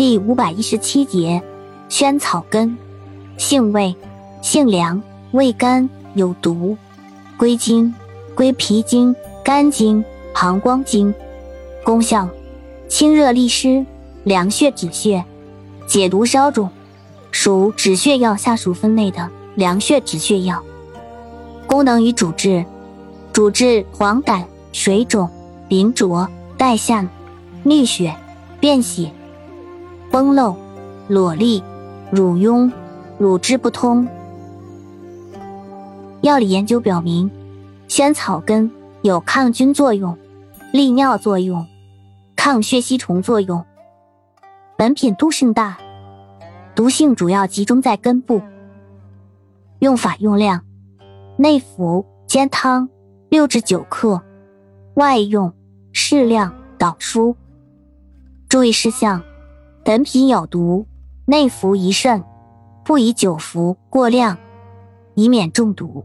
第五百一十七节，萱草根，性味，性凉，味甘，有毒，归经，归脾经、肝经、膀胱经。功效，清热利湿，凉血止血，解毒消肿，属止血药下属分类的凉血止血药。功能与主治，主治黄疸、水肿、淋浊、带下、衄血、便血、崩漏、裸粒、乳痈、乳汁不通。药理研究表明，萱草根有抗菌作用、利尿作用。抗血吸虫作用。本品毒性大，毒性主要集中在根部。用法用量：内服煎汤六至九克，外用适量捣敷。注意事项：本品有毒，内服宜慎，不宜久服过量，以免中毒。